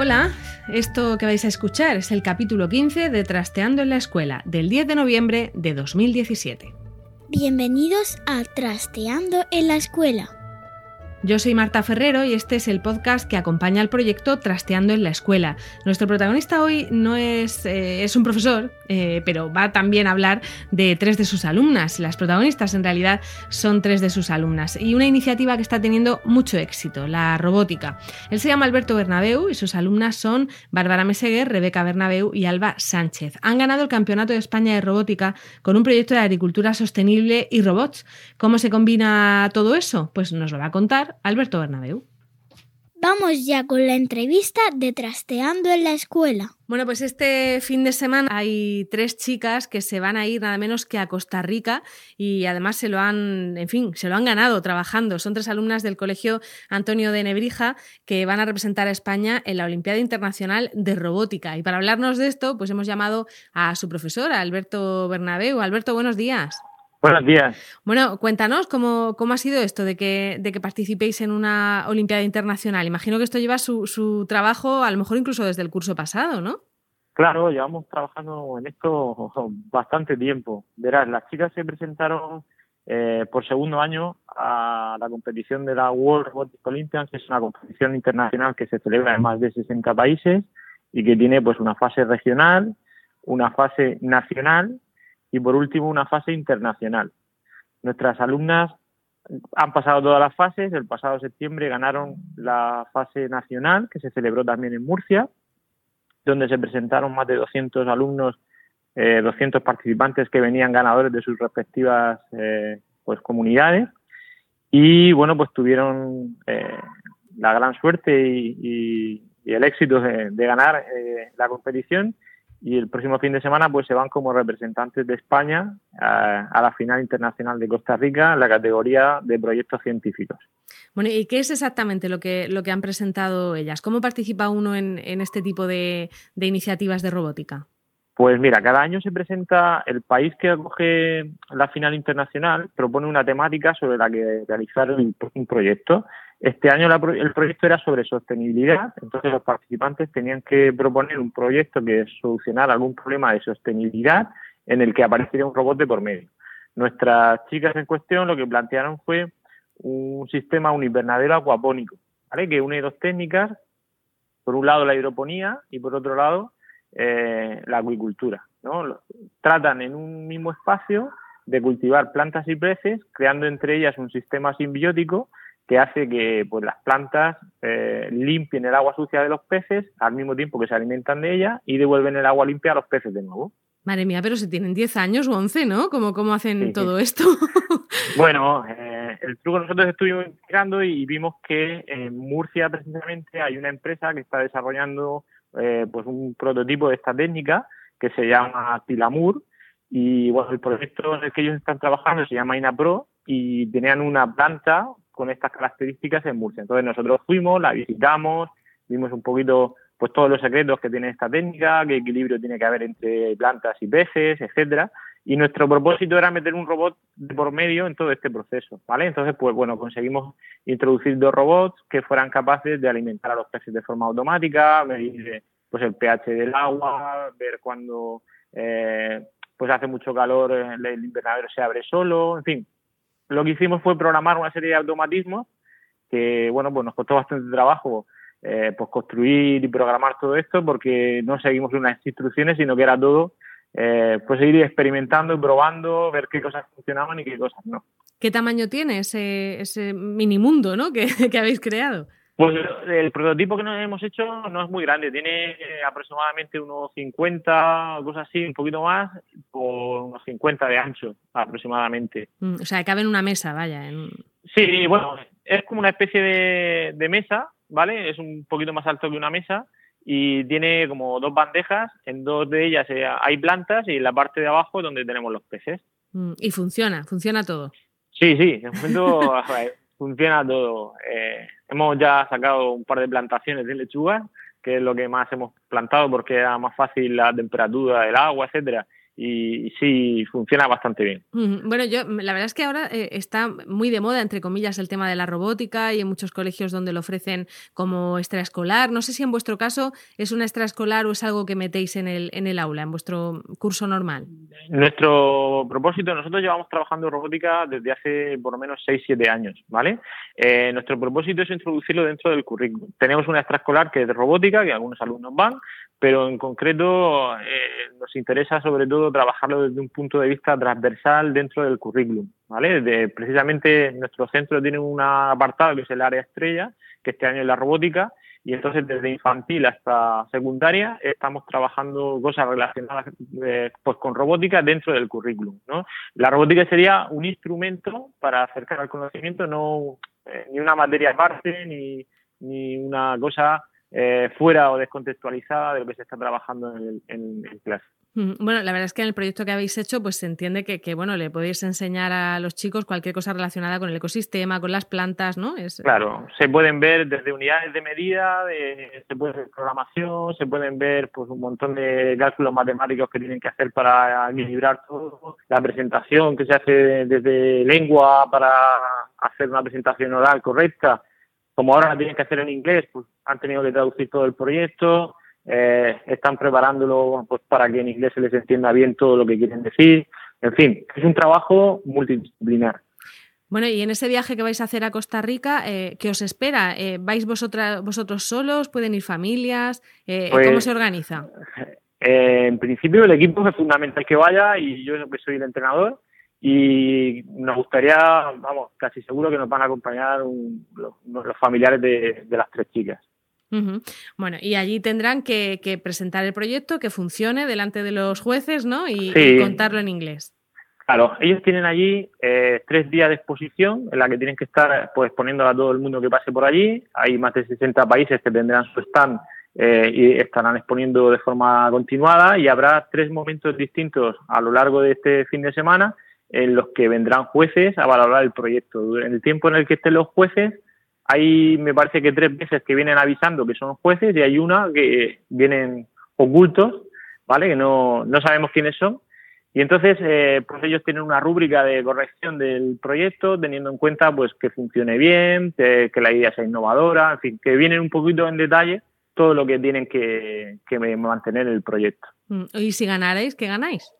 Hola, esto que vais a escuchar es el capítulo 15 de Trasteando en la Escuela, del 10 de noviembre de 2017. Bienvenidos a Trasteando en la Escuela. Yo soy Marta Ferrero y este es el podcast que acompaña al proyecto Trasteando en la Escuela. Nuestro protagonista hoy no es, eh, es un profesor, eh, pero va también a hablar de tres de sus alumnas. Las protagonistas en realidad son tres de sus alumnas y una iniciativa que está teniendo mucho éxito, la robótica. Él se llama Alberto Bernabeu y sus alumnas son Bárbara Meseguer, Rebeca Bernabeu y Alba Sánchez. Han ganado el Campeonato de España de Robótica con un proyecto de agricultura sostenible y robots. ¿Cómo se combina todo eso? Pues nos lo va a contar Alberto Bernabeu. Vamos ya con la entrevista de Trasteando en la Escuela. Bueno, pues este fin de semana hay tres chicas que se van a ir nada menos que a Costa Rica y además se lo han, en fin, se lo han ganado trabajando. Son tres alumnas del Colegio Antonio de Nebrija que van a representar a España en la Olimpiada Internacional de Robótica. Y para hablarnos de esto, pues hemos llamado a su profesora, Alberto Bernabeu. Alberto, buenos días. Buenos días. Bueno, cuéntanos cómo, cómo ha sido esto de que, de que participéis en una Olimpiada Internacional. Imagino que esto lleva su, su trabajo, a lo mejor incluso desde el curso pasado, ¿no? Claro, llevamos trabajando en esto bastante tiempo. Verás, las chicas se presentaron eh, por segundo año a la competición de la World Robotics Olympians, que es una competición internacional que se celebra en más de 60 países y que tiene pues una fase regional, una fase nacional y por último una fase internacional. Nuestras alumnas han pasado todas las fases, el pasado septiembre ganaron la fase nacional que se celebró también en Murcia, donde se presentaron más de 200 alumnos, eh, 200 participantes que venían ganadores de sus respectivas eh, pues comunidades. Y bueno pues tuvieron eh, la gran suerte y, el éxito de, de ganar eh, la competición y el próximo fin de semana pues se van como representantes de España a, a, la final internacional de Costa Rica en la categoría de proyectos científicos. Bueno, ¿y qué es exactamente lo que, lo que han presentado ellas? ¿Cómo participa uno en, en este tipo de, de, iniciativas de robótica? Pues mira, cada año se presenta el país que acoge la final internacional, propone una temática sobre la que realizar un, un proyecto. Este año la, el proyecto era sobre sostenibilidad, entonces los participantes tenían que proponer un proyecto que solucionara algún problema de sostenibilidad en el que apareciera un robot de por medio. Nuestras chicas en cuestión lo que plantearon fue un sistema univernadero acuapónico, ¿vale? que une dos técnicas, por un lado la hidroponía y por otro lado eh, la acuicultura. ¿no? Tratan en un mismo espacio de cultivar plantas y peces, creando entre ellas un sistema simbiótico que hace que pues, las plantas eh, limpien el agua sucia de los peces al mismo tiempo que se alimentan de ella y devuelven el agua limpia a los peces de nuevo. Madre mía, pero si tienen 10 años o 11, ¿no? ¿Cómo, cómo hacen sí, todo sí. esto? bueno, eh, el truco nosotros estuvimos investigando y vimos que en Murcia precisamente hay una empresa que está desarrollando eh, pues un prototipo de esta técnica que se llama Tilamur y bueno, el proyecto en el que ellos están trabajando se llama INAPRO y tenían una planta con estas características en Murcia. Entonces nosotros fuimos, la visitamos, vimos un poquito pues todos los secretos que tiene esta técnica, qué equilibrio tiene que haber entre plantas y peces, etcétera. Y nuestro propósito era meter un robot por medio en todo este proceso, ¿vale? Entonces, pues bueno, conseguimos introducir dos robots que fueran capaces de alimentar a los peces de forma automática, medir pues el pH del agua, ver cuando eh, pues hace mucho calor el invernadero se abre solo, en fin, lo que hicimos fue programar una serie de automatismos que, bueno, pues nos costó bastante trabajo eh, pues construir y programar todo esto porque no seguimos unas instrucciones, sino que era todo eh, pues ir experimentando y probando, ver qué cosas funcionaban y qué cosas no. ¿Qué tamaño tiene ese, ese mini mundo ¿no? que, que habéis creado? Pues el prototipo que nos hemos hecho no es muy grande, tiene aproximadamente unos 50, cosas así, un poquito más, por unos 50 de ancho aproximadamente. Mm, o sea, cabe en una mesa, vaya. Sí, bueno, es como una especie de, de mesa, ¿vale? Es un poquito más alto que una mesa y tiene como dos bandejas, en dos de ellas eh, hay plantas y en la parte de abajo es donde tenemos los peces. Mm, y funciona, funciona todo. Sí, sí, de momento funciona todo. Eh, hemos ya sacado un par de plantaciones de lechuga, que es lo que más hemos plantado porque era más fácil la temperatura del agua, etcétera y sí funciona bastante bien. Bueno, yo la verdad es que ahora eh, está muy de moda, entre comillas, el tema de la robótica y en muchos colegios donde lo ofrecen como extraescolar. No sé si en vuestro caso es una extraescolar o es algo que metéis en el, en el aula, en vuestro curso normal. Nuestro propósito, nosotros llevamos trabajando robótica desde hace por lo menos 6-7 años, ¿vale? Eh, nuestro propósito es introducirlo dentro del currículum. Tenemos una extraescolar que es de robótica, que algunos alumnos van, pero en concreto eh, nos interesa sobre todo trabajarlo desde un punto de vista transversal dentro del currículum, ¿vale? Precisamente nuestro centro tiene un apartado que es el área estrella, que este año es la robótica, y entonces desde infantil hasta secundaria estamos trabajando cosas relacionadas eh, pues con robótica dentro del currículum, ¿no? La robótica sería un instrumento para acercar al conocimiento, no eh, ni una materia aparte ni, ni una cosa eh, fuera o descontextualizada de lo que se está trabajando en, en, clase. Bueno, la verdad es que en el proyecto que habéis hecho, pues se entiende que, que, bueno, le podéis enseñar a los chicos cualquier cosa relacionada con el ecosistema, con las plantas, ¿no? Es... Claro, se pueden ver desde unidades de medida, de, se puede ver programación, se pueden ver pues un montón de cálculos matemáticos que tienen que hacer para equilibrar todo, la presentación que se hace desde lengua para hacer una presentación oral correcta, como ahora la tienen que hacer en inglés, pues han tenido que traducir todo el proyecto, eh, están preparándolo pues, para que en inglés se les entienda bien todo lo que quieren decir. En fin, es un trabajo multidisciplinar. Bueno, y en ese viaje que vais a hacer a Costa Rica, eh, ¿qué os espera? Eh, ¿Vais vosotras, vosotros solos? ¿Pueden ir familias? ¿Cómo pues, se organiza? en principio el equipo es fundamental que vaya y yo que soy el entrenador y nos gustaría, vamos, casi seguro que nos van a acompañar los, familiares de, las tres chicas. Bueno, y allí tendrán que, presentar el proyecto, que funcione delante de los jueces, ¿no? Y, contarlo en inglés. Claro, ellos tienen allí eh, tres días de exposición en la que tienen que estar pues poniendo a todo el mundo que pase por allí. Hay más de 60 países que tendrán su stand eh, y estarán exponiendo de forma continuada y habrá tres momentos distintos a lo largo de este fin de semana en los que vendrán jueces a valorar el proyecto. En el tiempo en el que estén los jueces, hay, me parece que tres veces que vienen avisando que son jueces y hay una que vienen ocultos, ¿vale? Que no, no sabemos quiénes son. Y entonces, eh, pues ellos tienen una rúbrica de corrección del proyecto, teniendo en cuenta pues que funcione bien, que, la idea sea innovadora, en fin, que vienen un poquito en detalle todo lo que tienen que, que mantener el proyecto. Mm, ¿Y si ganaréis, qué ganáis?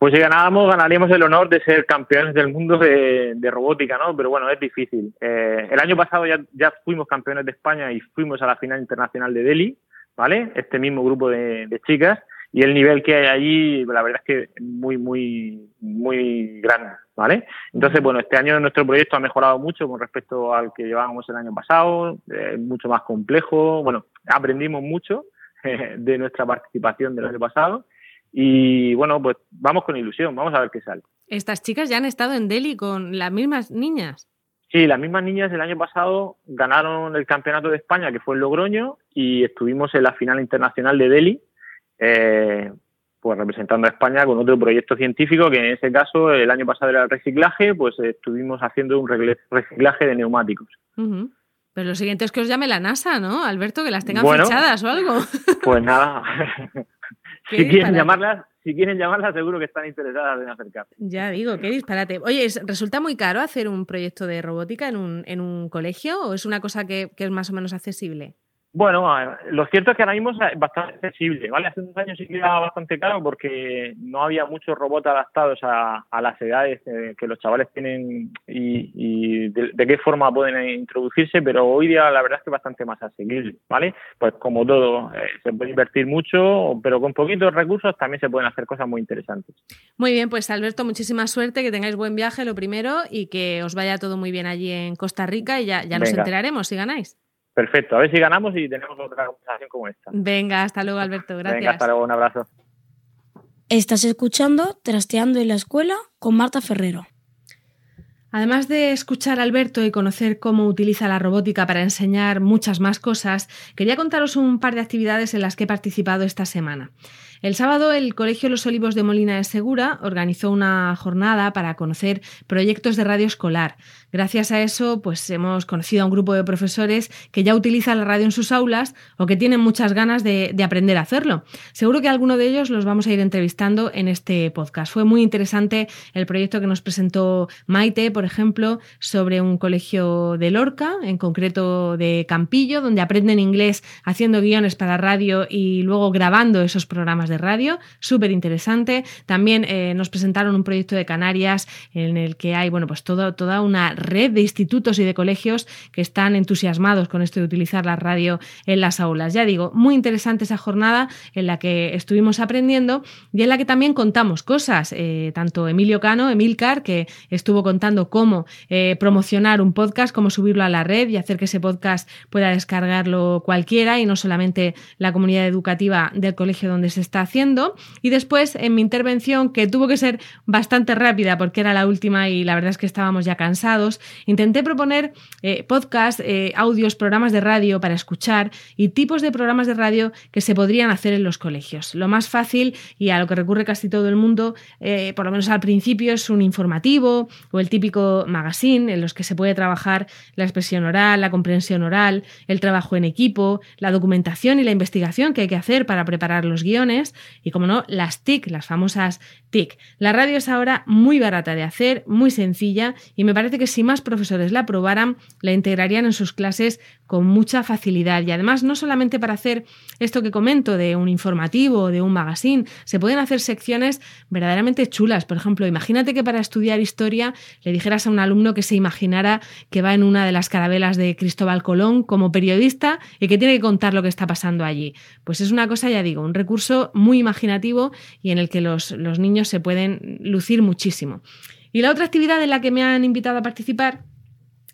Pues si ganábamos, ganaríamos el honor de ser campeones del mundo de, robótica, ¿no? Pero bueno, es difícil. Eh, el año pasado ya, ya fuimos campeones de España y fuimos a la final internacional de Delhi, ¿vale? Este mismo grupo de, chicas y el nivel que hay allí, la verdad es que es muy, muy, muy grande, ¿vale? Entonces, bueno, este año nuestro proyecto ha mejorado mucho con respecto al que llevábamos el año pasado, mucho más complejo, bueno, aprendimos mucho de nuestra participación del año pasado y bueno, pues vamos con ilusión, vamos a ver qué sale. ¿Estas chicas ya han estado en Delhi con las mismas niñas? Sí, las mismas niñas el año pasado ganaron el campeonato de España, que fue en Logroño, y estuvimos en la final internacional de Delhi, eh, pues representando a España con otro proyecto científico, que en ese caso el año pasado era el reciclaje, pues estuvimos haciendo un reciclaje de neumáticos. Pero lo siguiente es que os llame la NASA, ¿no, Alberto? Que las tengan fichadas o algo. Pues nada, si quieren llamarlas, si quieren llamarlas, seguro que están interesadas en acercarse. Ya digo, qué disparate. Oye, ¿resulta muy caro hacer un proyecto de robótica en un, en un colegio o es una cosa que, que es más o menos accesible? Bueno, lo cierto es que ahora mismo es bastante accesible, ¿vale? Hace unos años sí que era bastante caro porque no había muchos robots adaptados a, las edades eh, que los chavales tienen y, de, qué forma pueden introducirse, pero hoy día la verdad es que es bastante más accesible, ¿vale? Pues como todo, eh, se puede invertir mucho, pero con poquitos recursos también se pueden hacer cosas muy interesantes. Muy bien, pues Alberto, muchísima suerte, que tengáis buen viaje, lo primero, y que os vaya todo muy bien allí en Costa Rica y ya, ya nos enteraremos si ganáis. Perfecto, a ver si ganamos y tenemos otra conversación como esta. Venga, hasta luego, Alberto. Gracias. Venga, hasta luego, un abrazo. Estás escuchando Trasteando en la Escuela con Marta Ferrero. Además de escuchar a Alberto y conocer cómo utiliza la robótica para enseñar muchas más cosas, quería contaros un par de actividades en las que he participado esta semana. El sábado el Colegio Los Olivos de Molina de Segura organizó una jornada para conocer proyectos de radio escolar. Gracias a eso, pues hemos conocido a un grupo de profesores que ya utilizan la radio en sus aulas o que tienen muchas ganas de, aprender a hacerlo. Seguro que alguno de ellos los vamos a ir entrevistando en este podcast. Fue muy interesante el proyecto que nos presentó Maite, por ejemplo, sobre un colegio de Lorca, en concreto de Campillo, donde aprenden inglés haciendo guiones para radio y luego grabando esos programas de radio. Súper interesante. También eh, nos presentaron un proyecto de Canarias en el que hay, bueno, pues todo, toda una red de institutos y de colegios que están entusiasmados con esto de utilizar la radio en las aulas. Ya digo, muy interesante esa jornada en la que estuvimos aprendiendo y en la que también contamos cosas. Eh, tanto Emilio Cano, Emilcar, que estuvo contando cómo eh, promocionar un podcast, cómo subirlo a la red y hacer que ese podcast pueda descargarlo cualquiera y no solamente la comunidad educativa del colegio donde se está haciendo. Y después, en mi intervención, que tuvo que ser bastante rápida porque era la última y la verdad es que estábamos ya cansados, intenté proponer eh, podcasts, eh, audios, programas de radio para escuchar y tipos de programas de radio que se podrían hacer en los colegios. Lo más fácil y a lo que recurre casi todo el mundo, eh, por lo menos al principio, es un informativo o el típico magazine en los que se puede trabajar la expresión oral, la comprensión oral, el trabajo en equipo, la documentación y la investigación que hay que hacer para preparar los guiones y, como no, las TIC, las famosas TIC. La radio es ahora muy barata de hacer, muy sencilla y me parece que si más profesores la probaran, la integrarían en sus clases con mucha facilidad. Y además, no solamente para hacer esto que comento de un informativo o de un magazine, se pueden hacer secciones verdaderamente chulas. Por ejemplo, imagínate que para estudiar historia le dijeras a un alumno que se imaginara que va en una de las carabelas de Cristóbal Colón como periodista y que tiene que contar lo que está pasando allí. Pues es una cosa, ya digo, un recurso muy imaginativo y en el que los, los niños se pueden lucir muchísimo. Y la otra actividad en la que me han invitado a participar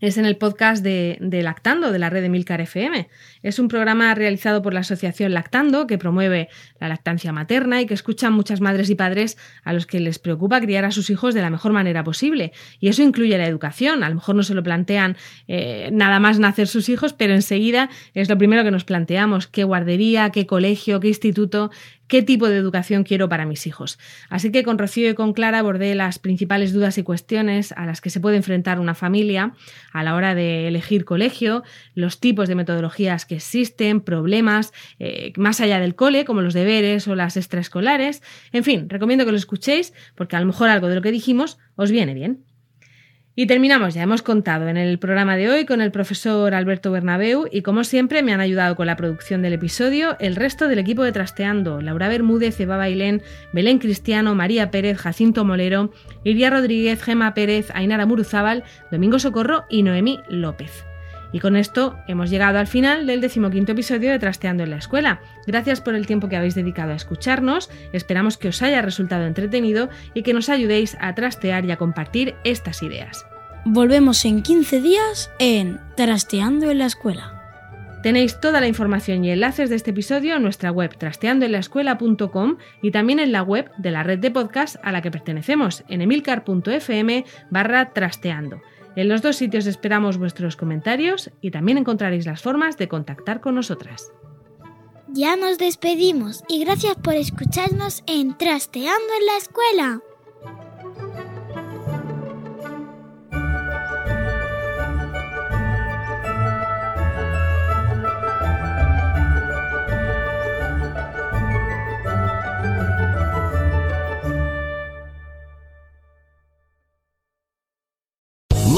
es en el podcast de, Lactando, de la red de Milcar FM. Es un programa realizado por la Asociación Lactando, que promueve la lactancia materna y que escucha a muchas madres y padres a los que les preocupa criar a sus hijos de la mejor manera posible. Y eso incluye la educación. A lo mejor no se lo plantean eh, nada más nacer sus hijos, pero enseguida es lo primero que nos planteamos. ¿Qué guardería, qué colegio, qué instituto qué tipo de educación quiero para mis hijos. Así que con Rocío y con Clara abordé las principales dudas y cuestiones a las que se puede enfrentar una familia a la hora de elegir colegio, los tipos de metodologías que existen, problemas eh, más allá del cole, como los deberes o las extraescolares. En fin, recomiendo que lo escuchéis porque a lo mejor algo de lo que dijimos os viene bien. Y terminamos, ya hemos contado en el programa de hoy con el profesor Alberto Bernabeu y como siempre me han ayudado con la producción del episodio el resto del equipo de Trasteando, Laura Bermúdez, Eva Bailén, Belén Cristiano, María Pérez, Jacinto Molero, Iria Rodríguez, Gema Pérez, Ainara Muruzábal, Domingo Socorro y Noemí López. Y con esto hemos llegado al final del decimoquinto episodio de Trasteando en la Escuela. Gracias por el tiempo que habéis dedicado a escucharnos, esperamos que os haya resultado entretenido y que nos ayudéis a trastear y a compartir estas ideas. Volvemos en 15 días en Trasteando en la Escuela. Tenéis toda la información y enlaces de este episodio en nuestra web trasteandoenlaescuela.com y también en la web de la red de podcast a la que pertenecemos en emilcar.fm barra trasteando. En los dos sitios esperamos vuestros comentarios y también encontraréis las formas de contactar con nosotras. Ya nos despedimos y gracias por escucharnos en Trasteando en la Escuela.